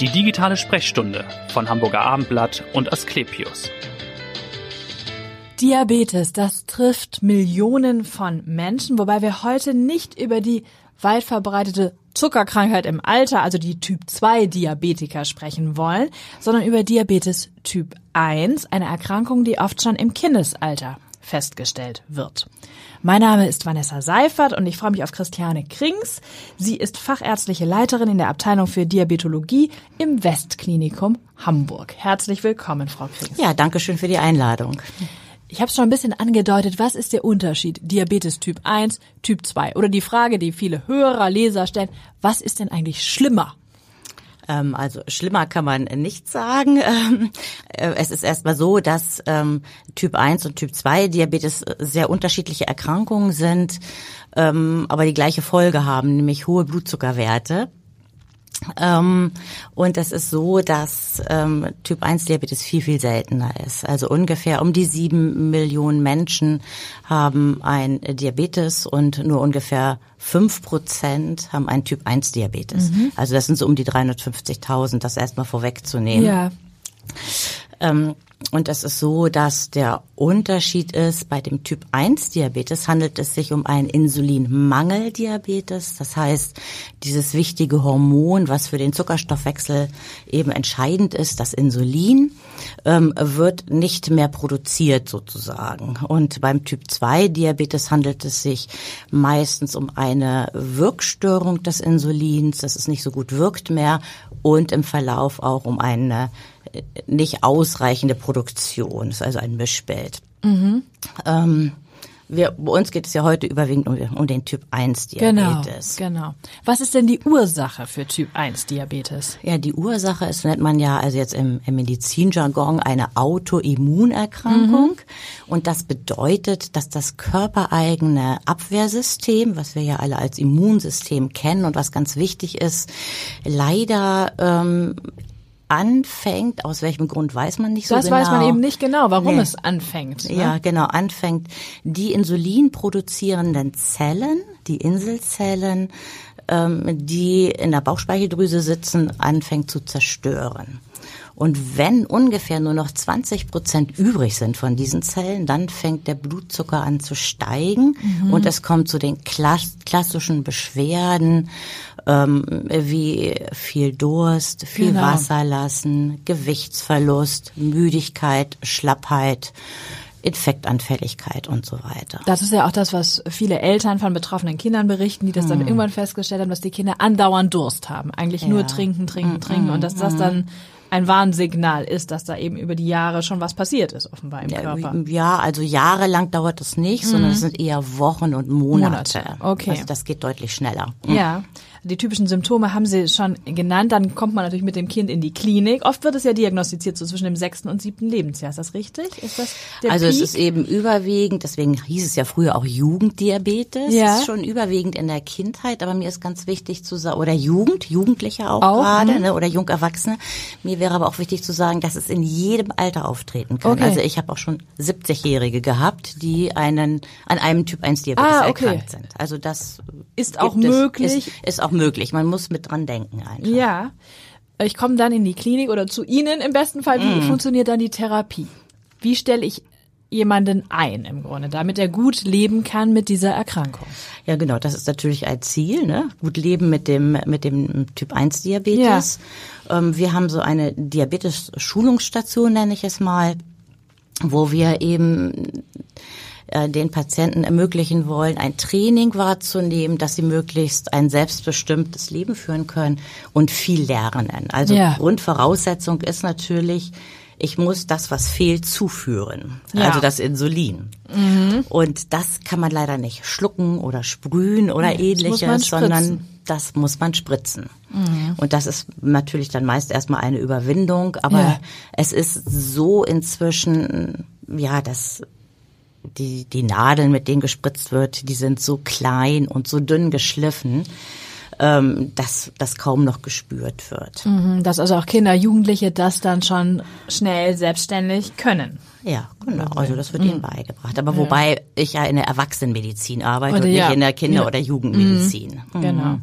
Die digitale Sprechstunde von Hamburger Abendblatt und Asklepios. Diabetes, das trifft Millionen von Menschen, wobei wir heute nicht über die weit verbreitete Zuckerkrankheit im Alter, also die Typ 2 Diabetiker sprechen wollen, sondern über Diabetes Typ 1, eine Erkrankung, die oft schon im Kindesalter festgestellt wird. Mein Name ist Vanessa Seifert und ich freue mich auf Christiane Krings. Sie ist fachärztliche Leiterin in der Abteilung für Diabetologie im Westklinikum Hamburg. Herzlich willkommen, Frau Krings. Ja, danke schön für die Einladung. Ich habe es schon ein bisschen angedeutet, was ist der Unterschied Diabetes Typ 1, Typ 2? Oder die Frage, die viele Hörer, Leser stellen, was ist denn eigentlich schlimmer? Ähm, also schlimmer kann man nicht sagen. Ähm, äh, es ist erstmal so, dass ähm, Typ 1 und Typ 2 Diabetes sehr unterschiedliche Erkrankungen sind, aber die gleiche Folge haben, nämlich hohe Blutzuckerwerte. Ähm, und es ist so, dass ähm, Typ 1 Diabetes viel, viel seltener ist. Also ungefähr um die sieben Millionen Menschen haben ein Diabetes und nur ungefähr fünf Prozent haben einen Typ 1 Diabetes. Mhm. Also das sind so um die 350.000, das erstmal vorwegzunehmen. Ja. Ähm, und es ist so, dass der Unterschied ist, bei dem Typ 1 Diabetes handelt es sich um einen Insulinmangeldiabetes. Das heißt, dieses wichtige Hormon, was für den Zuckerstoffwechsel eben entscheidend ist, das Insulin, ähm, wird nicht mehr produziert sozusagen. Und beim Typ 2 Diabetes handelt es sich meistens um eine Wirkstörung des Insulins, dass es nicht so gut wirkt mehr und im Verlauf auch um eine nicht ausreichende Produktion. Das ist also ein Mischbild. Mhm. Ähm, wir, bei uns geht es ja heute überwiegend um, um den Typ 1 Diabetes. Genau, genau. Was ist denn die Ursache für Typ 1 Diabetes? Ja, die Ursache ist, nennt man ja also jetzt im, im Medizinjargon eine Autoimmunerkrankung. Mhm. Und das bedeutet, dass das körpereigene Abwehrsystem, was wir ja alle als Immunsystem kennen und was ganz wichtig ist, leider ähm, anfängt, aus welchem Grund weiß man nicht so das genau. Das weiß man eben nicht genau, warum nee. es anfängt. Ne? Ja, genau, anfängt. Die Insulin produzierenden Zellen, die Inselzellen, die in der Bauchspeicheldrüse sitzen, anfängt zu zerstören. Und wenn ungefähr nur noch 20 Prozent übrig sind von diesen Zellen, dann fängt der Blutzucker an zu steigen mhm. und es kommt zu den klassischen Beschwerden ähm, wie viel Durst, viel genau. Wasser lassen, Gewichtsverlust, Müdigkeit, Schlappheit. Infektanfälligkeit und so weiter. Das ist ja auch das, was viele Eltern von betroffenen Kindern berichten, die das dann hm. irgendwann festgestellt haben, dass die Kinder andauernd Durst haben. Eigentlich ja. nur trinken, trinken, mm, trinken und dass das mm. dann ein Warnsignal ist, dass da eben über die Jahre schon was passiert ist, offenbar im Körper. Ja, also jahrelang dauert das nicht, mhm. sondern es sind eher Wochen und Monate. Monate. Okay. Also das geht deutlich schneller. Ja. Die typischen Symptome haben Sie schon genannt. Dann kommt man natürlich mit dem Kind in die Klinik. Oft wird es ja diagnostiziert so zwischen dem sechsten und siebten Lebensjahr. Ist das richtig? Ist das Also Peak? es ist eben überwiegend, deswegen hieß es ja früher auch Jugenddiabetes. Ja. Es ist schon überwiegend in der Kindheit, aber mir ist ganz wichtig zu sagen, oder Jugend, Jugendliche auch, auch gerade, mhm. ne, oder Jungerwachsene. Mir wäre aber auch wichtig zu sagen, dass es in jedem Alter auftreten kann. Okay. Also ich habe auch schon 70-Jährige gehabt, die einen an einem Typ 1 Diabetes ah, okay. erkrankt sind. Also das ist auch möglich. Ist, ist auch möglich. Man muss mit dran denken einfach. Ja. Ich komme dann in die Klinik oder zu Ihnen im besten Fall. Wie mm. funktioniert dann die Therapie? Wie stelle ich jemanden ein im Grunde, damit er gut leben kann mit dieser Erkrankung? Ja, genau, das ist natürlich ein Ziel, ne? Gut leben mit dem mit dem Typ 1 Diabetes. Ja. Ähm, wir haben so eine Diabetes Schulungsstation nenne ich es mal, wo wir eben äh, den Patienten ermöglichen wollen, ein Training wahrzunehmen, dass sie möglichst ein selbstbestimmtes Leben führen können und viel lernen. Also ja. Grundvoraussetzung ist natürlich, ich muss das, was fehlt, zuführen. Ja. Also das Insulin. Mhm. Und das kann man leider nicht schlucken oder sprühen oder nee, ähnliches, sondern das muss man spritzen. Mhm. Und das ist natürlich dann meist erstmal eine Überwindung, aber ja. es ist so inzwischen, ja, dass die, die Nadeln, mit denen gespritzt wird, die sind so klein und so dünn geschliffen, ähm, dass das kaum noch gespürt wird. Mhm, dass also auch Kinder, Jugendliche das dann schon schnell selbstständig können. Ja, genau. Also das wird ihnen beigebracht. Aber wobei ich ja in der Erwachsenenmedizin arbeite Oder und ja. nicht in der Kinder- Ja. oder Jugendmedizin. Mhm. Genau.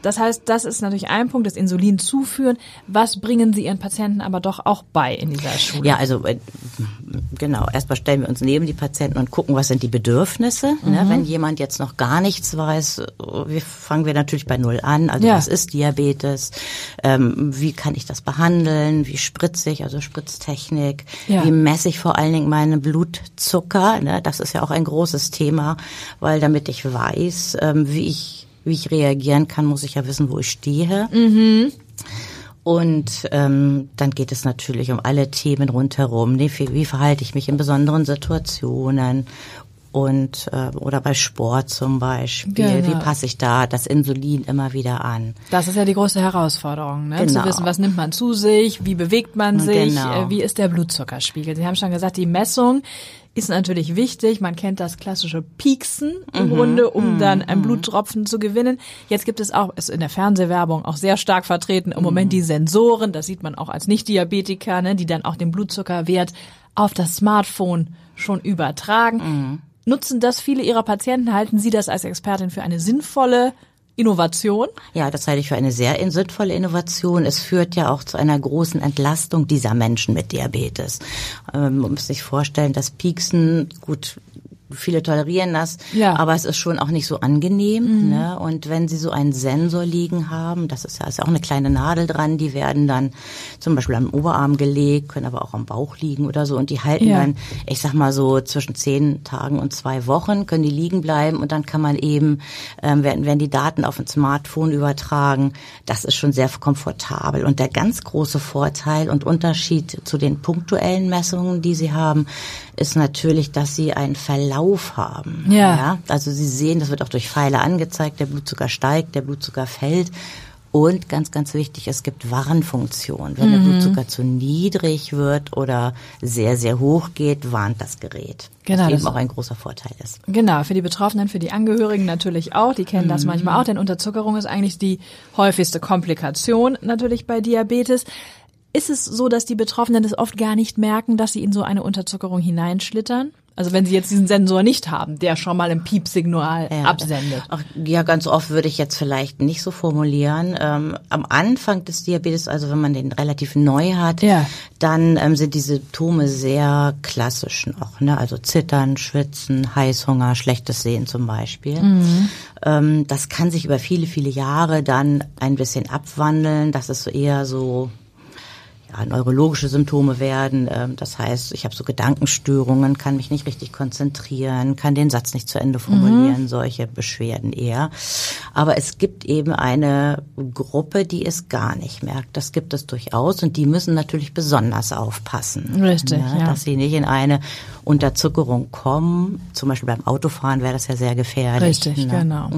Das heißt, das ist natürlich ein Punkt, das Insulin zuführen. Was bringen Sie Ihren Patienten aber doch auch bei in dieser Schule? Ja, also äh, genau. Erstmal stellen wir uns neben die Patienten und gucken, was sind die Bedürfnisse. Mhm. Ne? Wenn jemand jetzt noch gar nichts weiß, fangen wir natürlich bei Null an. Also Ja. was ist Diabetes? Ähm, wie kann ich das behandeln? Wie spritze ich? Also Spritztechnik. Ja. Wie messe ich vor allen Dingen meinen Blutzucker? Ne? Das ist ja auch ein großes Thema, weil damit ich weiß, ähm, wie ich wie ich reagieren kann, muss ich ja wissen, wo ich stehe. Und ähm, dann geht es natürlich um alle Themen rundherum. Wie, wie verhalte ich mich in besonderen Situationen? Und äh, oder bei Sport zum Beispiel. Genau. Wie passe ich da das Insulin immer wieder an? Das ist ja die große Herausforderung, ne? Genau. zu wissen, was nimmt man zu sich, wie bewegt man sich, Genau. äh, wie ist der Blutzuckerspiegel. Sie haben schon gesagt, die Messung ist natürlich wichtig. Man kennt das klassische Pieksen im Mhm. Grunde, um dann einen Bluttropfen zu gewinnen. Jetzt gibt es auch, ist in der Fernsehwerbung auch sehr stark vertreten, im Moment Mhm. die Sensoren, das sieht man auch als Nicht-Diabetiker, ne, die dann auch den Blutzuckerwert auf das Smartphone schon übertragen. Nutzen das viele Ihrer Patienten? Halten Sie das als Expertin für eine sinnvolle Innovation? Ja, das halte ich für eine sehr in- sinnvolle Innovation. Es führt ja auch zu einer großen Entlastung dieser Menschen mit Diabetes. Ähm, man muss sich vorstellen, das Pieksen, gut, viele tolerieren das, Ja. aber es ist schon auch nicht so angenehm. Ne? Und wenn Sie so einen Sensor liegen haben, das ist ja, ist auch eine kleine Nadel dran, die werden dann zum Beispiel am Oberarm gelegt, können aber auch am Bauch liegen oder so und die halten Ja. dann, ich sag mal so zwischen zehn Tagen und zwei Wochen, können die liegen bleiben und dann kann man eben, ähm, werden, werden die Daten auf ein Smartphone übertragen. Das ist schon sehr komfortabel. Und der ganz große Vorteil und Unterschied zu den punktuellen Messungen, die Sie haben, ist natürlich, dass Sie einen Verlauf haben. Ja. Also Sie sehen, das wird auch durch Pfeile angezeigt, der Blutzucker steigt, der Blutzucker fällt. Und ganz, ganz wichtig, es gibt Warnfunktionen. Wenn der Mhm. Blutzucker zu niedrig wird oder sehr, sehr hoch geht, warnt das Gerät. Genau, Was eben auch ein großer Vorteil ist. Genau, für die Betroffenen, für die Angehörigen natürlich auch. Die kennen Mhm. das manchmal auch, denn Unterzuckerung ist eigentlich die häufigste Komplikation natürlich bei Diabetes. Ist es so, dass die Betroffenen das oft gar nicht merken, dass sie in so eine Unterzuckerung hineinschlittern? Also wenn sie jetzt diesen Sensor nicht haben, der schon mal ein Piepsignal Ja. absendet. Ach, ja, ganz oft würde ich jetzt vielleicht nicht so formulieren. Ähm, am Anfang des Diabetes, also wenn man den relativ neu hat, Ja. dann ähm, sind die Symptome sehr klassisch noch. Ne? Also Zittern, Schwitzen, Heißhunger, schlechtes Sehen zum Beispiel. Ähm, das kann sich über viele, viele Jahre dann ein bisschen abwandeln. Das ist so eher so ja, neurologische Symptome werden. Ähm, Das heißt, ich habe so Gedankenstörungen, kann mich nicht richtig konzentrieren, kann den Satz nicht zu Ende formulieren, solche Beschwerden eher. Aber es gibt eben eine Gruppe, die es gar nicht merkt. Das gibt es durchaus und die müssen natürlich besonders aufpassen. Richtig, ne, ja. Dass sie nicht in eine Unterzuckerung kommen. Zum Beispiel beim Autofahren wäre das ja sehr gefährlich. Richtig, ne? genau.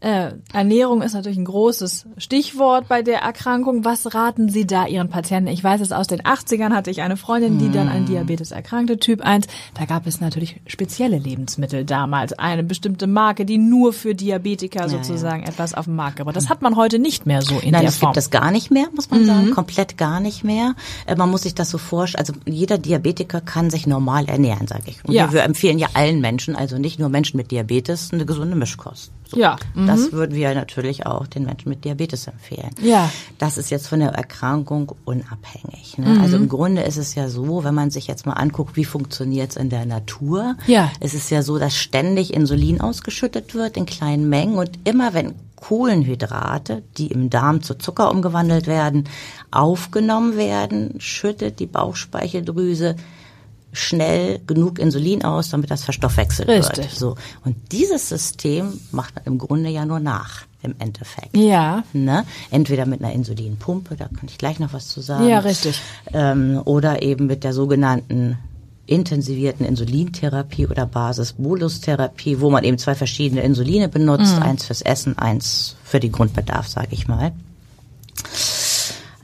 Äh, Ernährung ist natürlich ein großes Stichwort bei der Erkrankung. Was raten Sie da Ihren Patienten? Ich weiß es aus den 80ern hatte ich eine Freundin, die dann an Diabetes erkrankte, Typ 1. Da gab es natürlich spezielle Lebensmittel damals. Eine bestimmte Marke, die nur für Diabetiker sozusagen etwas auf den Markt gebracht. Das hat man heute nicht mehr so in Nein, der das Form. gibt es gar nicht mehr, muss man sagen. Komplett gar nicht mehr. Äh, Man muss sich das so vorstellen. Also jeder Diabetiker kann sich normal ernähren, sage ich. Und Ja. wir empfehlen ja allen Menschen, also nicht nur Menschen mit Diabetes, eine gesunde Mischkost. So. Ja, mhm. Das würden wir natürlich auch den Menschen mit Diabetes empfehlen. Ja. Das ist jetzt von der Erkrankung unabhängig. Ne? Mhm. Also im Grunde ist es ja so, wenn man sich jetzt mal anguckt, wie funktioniert es in der Natur. Ja. Es ist ja so, dass ständig Insulin ausgeschüttet wird in kleinen Mengen und immer wenn Kohlenhydrate, die im Darm zu Zucker umgewandelt werden, aufgenommen werden, schüttet die Bauchspeicheldrüse schnell genug Insulin aus, damit das verstoffwechselt Richtig. wird. So. Und dieses System macht man im Grunde ja nur nach, im Endeffekt. Ja. Ne? Entweder mit einer Insulinpumpe, da kann ich gleich noch was zu sagen. Ja, richtig. Ähm, oder eben mit der sogenannten intensivierten Insulintherapie oder Basis-Bolus-Therapie, wo man eben zwei verschiedene Insuline benutzt, Mhm. eins fürs Essen, eins für den Grundbedarf, sage ich mal.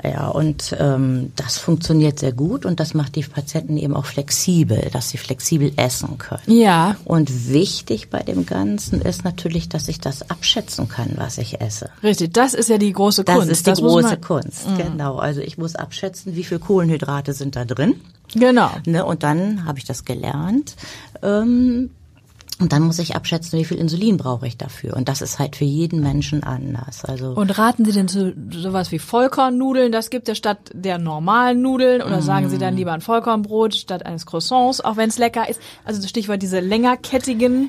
Ja, und ähm, das funktioniert sehr gut und das macht die Patienten eben auch flexibel, dass sie flexibel essen können. Ja. Und wichtig bei dem Ganzen ist natürlich, dass ich das abschätzen kann, was ich esse. Richtig. Das ist ja die große Das Kunst. ist die muss große man- Mhm. Kunst, genau. Also ich muss abschätzen, wie viel Kohlenhydrate sind da drin. Genau. Ne? Und dann habe ich das gelernt. Ähm, und dann muss ich abschätzen, wie viel Insulin brauche ich dafür. Und das ist halt für jeden Menschen anders. Also Und raten Sie denn zu sowas wie Vollkornnudeln? Das gibt es statt der normalen Nudeln. Oder sagen Sie dann lieber ein Vollkornbrot statt eines Croissants, auch wenn es lecker ist? Also das Stichwort diese längerkettigen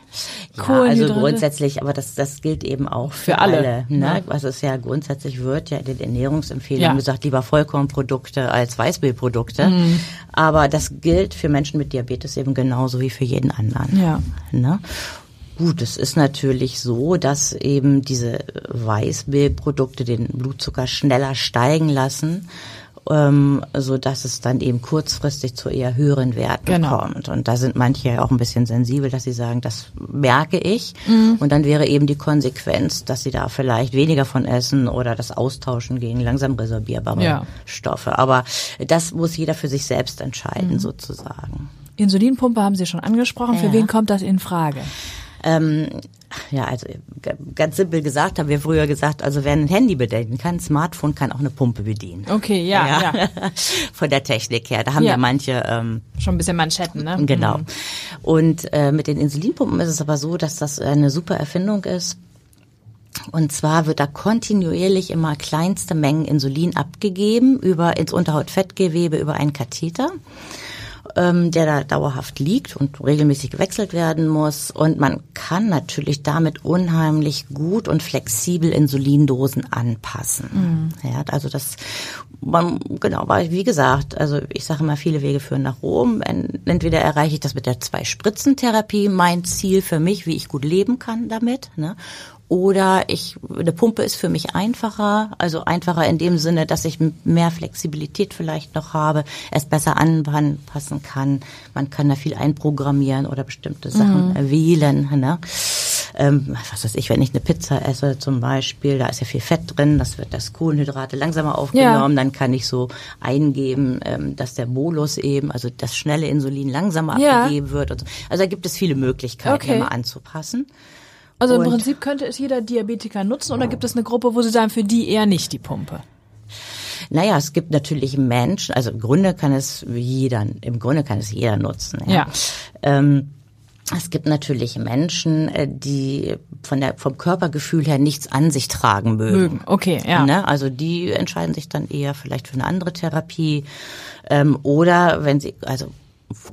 ja, Kohlenhydrate. also grundsätzlich, aber das, das gilt eben auch für, Für alle, ne? ja. Also es ist ja grundsätzlich wird ja in den Ernährungsempfehlungen Ja. gesagt, lieber Vollkornprodukte als Weißmehlprodukte. Mhm. Aber das gilt für Menschen mit Diabetes eben genauso wie für jeden anderen. Ja. Ne? Gut, es ist natürlich so, dass eben diese Weißmehlprodukte den Blutzucker schneller steigen lassen, ähm, so dass es dann eben kurzfristig zu eher höheren Werten Genau. kommt. Und da sind manche ja auch ein bisschen sensibel, dass sie sagen, das merke ich. Mhm. Und dann wäre eben die Konsequenz, dass sie da vielleicht weniger von essen oder das austauschen gegen langsam resorbierbare Ja. Stoffe. Aber das muss jeder für sich selbst entscheiden, Mhm. sozusagen. Insulinpumpe haben Sie schon angesprochen. Für Ja. wen kommt das in Frage? Ähm, ja, also ganz simpel gesagt haben wir früher gesagt, also wer ein Handy bedienen kann, ein Smartphone kann auch eine Pumpe bedienen. Okay, ja, ja. Von der Technik her. Da haben Ja. ja, manche ähm, Schon ein bisschen Manschetten, ne? Genau. Mhm. Und äh, mit den Insulinpumpen ist es aber so, dass das eine super Erfindung ist. Und zwar wird da kontinuierlich immer kleinste Mengen Insulin abgegeben über ins Unterhautfettgewebe über einen Katheter, ähm, der da dauerhaft liegt und regelmäßig gewechselt werden muss. Und man kann natürlich damit unheimlich gut und flexibel Insulindosen anpassen. Ja, also das, man, genau, weil wie gesagt, also ich sage immer, viele Wege führen nach Rom. En- Entweder erreiche ich das mit der Zwei-Spritzen-Therapie, mein Ziel für mich, wie ich gut leben kann damit, ne? Oder ich, eine Pumpe ist für mich einfacher, also einfacher in dem Sinne, dass ich mehr Flexibilität vielleicht noch habe, es besser anpassen kann. Man kann da viel einprogrammieren oder bestimmte Sachen wählen. Ne? Ähm, was weiß ich, wenn ich eine Pizza esse zum Beispiel, da ist ja viel Fett drin, das wird das Kohlenhydrate langsamer aufgenommen, dann kann ich so eingeben, ähm, dass der Bolus eben, also das schnelle Insulin langsamer Ja. abgegeben wird. Und so. Also da gibt es viele Möglichkeiten, Okay. immer anzupassen. Also im Und- Prinzip könnte es jeder Diabetiker nutzen oder gibt es eine Gruppe, wo Sie sagen, für die eher nicht die Pumpe? Naja, es gibt natürlich Menschen, also im Grunde kann es jeder, im Grunde kann es jeder nutzen. Ja. Ja. Ähm, es gibt natürlich Menschen, äh, die von der, vom Körpergefühl her nichts an sich tragen mögen. Mögen, okay, ja. Ne? Also die entscheiden sich dann eher vielleicht für eine andere Therapie ähm, oder wenn sie also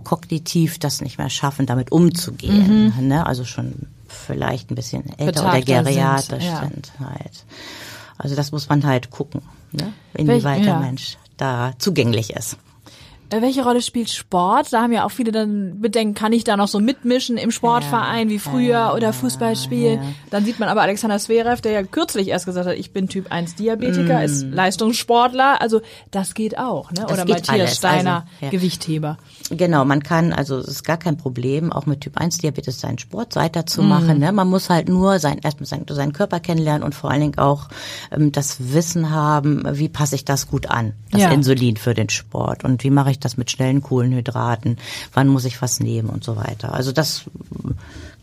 kognitiv das nicht mehr schaffen, damit umzugehen. Ne? Also schon vielleicht ein bisschen älter oder. Betagter sind, geriatrisch ja. sind halt. Also das muss man halt gucken, ne? inwieweit Welch- ja. der Mensch da zugänglich ist. Äh, Welche Rolle spielt Sport? Da haben ja auch viele dann Bedenken, kann ich da noch so mitmischen im Sportverein wie früher oder Fußball spielen? Dann sieht man aber Alexander Zverev, der ja kürzlich erst gesagt hat, ich bin Typ 1 Diabetiker, ist Leistungssportler, also das geht auch, ne? Mm. Das Oder Matthias alles, Steiner, also, ja. Gewichtheber. Genau, man kann, also es ist gar kein Problem, auch mit Typ 1 Diabetes seinen Sport Mhm. weiterzumachen. Ne? Man muss halt nur sein, erstmal seinen, seinen Körper kennenlernen und vor allen Dingen auch ähm, das Wissen haben, wie passe ich das gut an, das Ja. Insulin für den Sport und wie mache ich das mit schnellen Kohlenhydraten, wann muss ich was nehmen und so weiter. Also das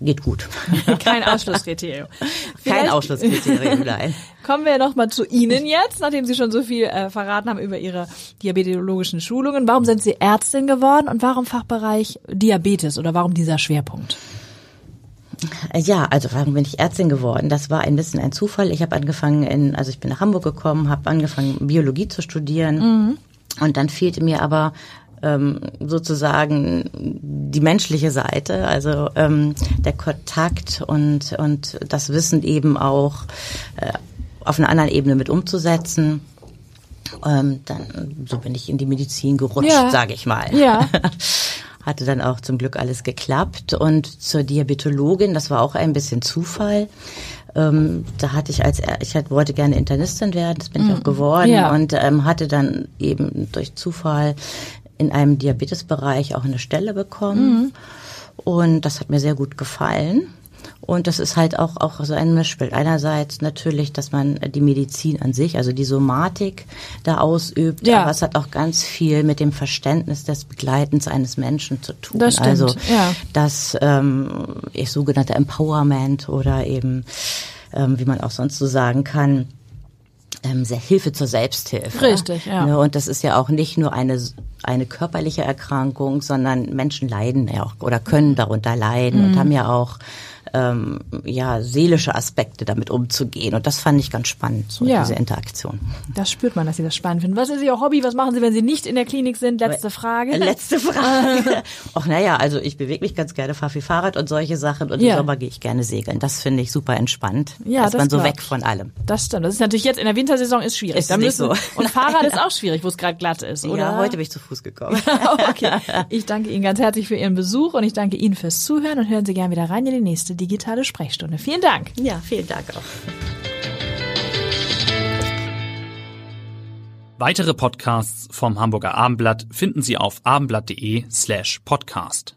geht gut. Kein Ausschlusskriterium. Kein Ausschlusskriterium, nein. Kommen wir noch mal zu Ihnen jetzt, nachdem Sie schon so viel äh, verraten haben über Ihre diabetologischen Schulungen. Warum sind Sie Ärztin geworden und warum Fachbereich Diabetes oder warum dieser Schwerpunkt? Ja, also warum bin ich Ärztin geworden? Das war ein bisschen ein Zufall. Ich habe angefangen in, also ich bin nach Hamburg gekommen, habe angefangen Biologie zu studieren und dann fehlte mir aber ähm, sozusagen die menschliche Seite, also ähm, der Kontakt und und das Wissen eben auch äh, auf einer anderen Ebene mit umzusetzen. Ähm, dann so bin ich in die Medizin gerutscht, Ja. sage ich mal. Ja. Hatte dann auch zum Glück alles geklappt. Und zur Diabetologin, das war auch ein bisschen Zufall. Ähm, da hatte ich als, ich hatte, wollte gerne Internistin werden, das bin ich auch geworden. Mhm. Ja. Und ähm, hatte dann eben durch Zufall in einem Diabetesbereich auch eine Stelle bekommen. Mhm. Und das hat mir sehr gut gefallen. Und das ist halt auch, auch so ein Mischbild. Einerseits natürlich, dass man die Medizin an sich, also die Somatik da ausübt, Ja. aber es hat auch ganz viel mit dem Verständnis des Begleitens eines Menschen zu tun. Das stimmt, also ja. das ähm, sogenannte Empowerment oder eben, ähm, wie man auch sonst so sagen kann, ähm, sehr Hilfe zur Selbsthilfe. Richtig, ja. Ne, Und das ist ja auch nicht nur eine eine körperliche Erkrankung, sondern Menschen leiden ja auch oder können darunter leiden und haben ja auch ähm, ja seelische Aspekte damit umzugehen. Und das fand ich ganz spannend, so Ja. diese Interaktion. Das spürt man, dass Sie das spannend finden. Was ist Ihr Hobby? Was machen Sie, wenn Sie nicht in der Klinik sind? Letzte Frage. Letzte Frage. Ach naja, also ich bewege mich ganz gerne, fahre viel Fahrrad und solche Sachen. Und Ja. im Sommer gehe ich gerne segeln. Das finde ich super entspannt. Ja, ist man so weg von allem. Das stimmt. Das ist natürlich jetzt in der Wintersaison ist schwierig. Ist nicht so. Und Fahrrad ist auch schwierig, wo es gerade glatt ist, oder? Ja, heute bin ich zu Fuß gekommen. okay. Ich danke Ihnen ganz herzlich für Ihren Besuch und ich danke Ihnen fürs Zuhören und hören Sie gerne wieder rein in die nächste digitale Sprechstunde. Vielen Dank. Ja, vielen Dank auch. Weitere Podcasts vom Hamburger Abendblatt finden Sie auf abendblatt.de slash podcast.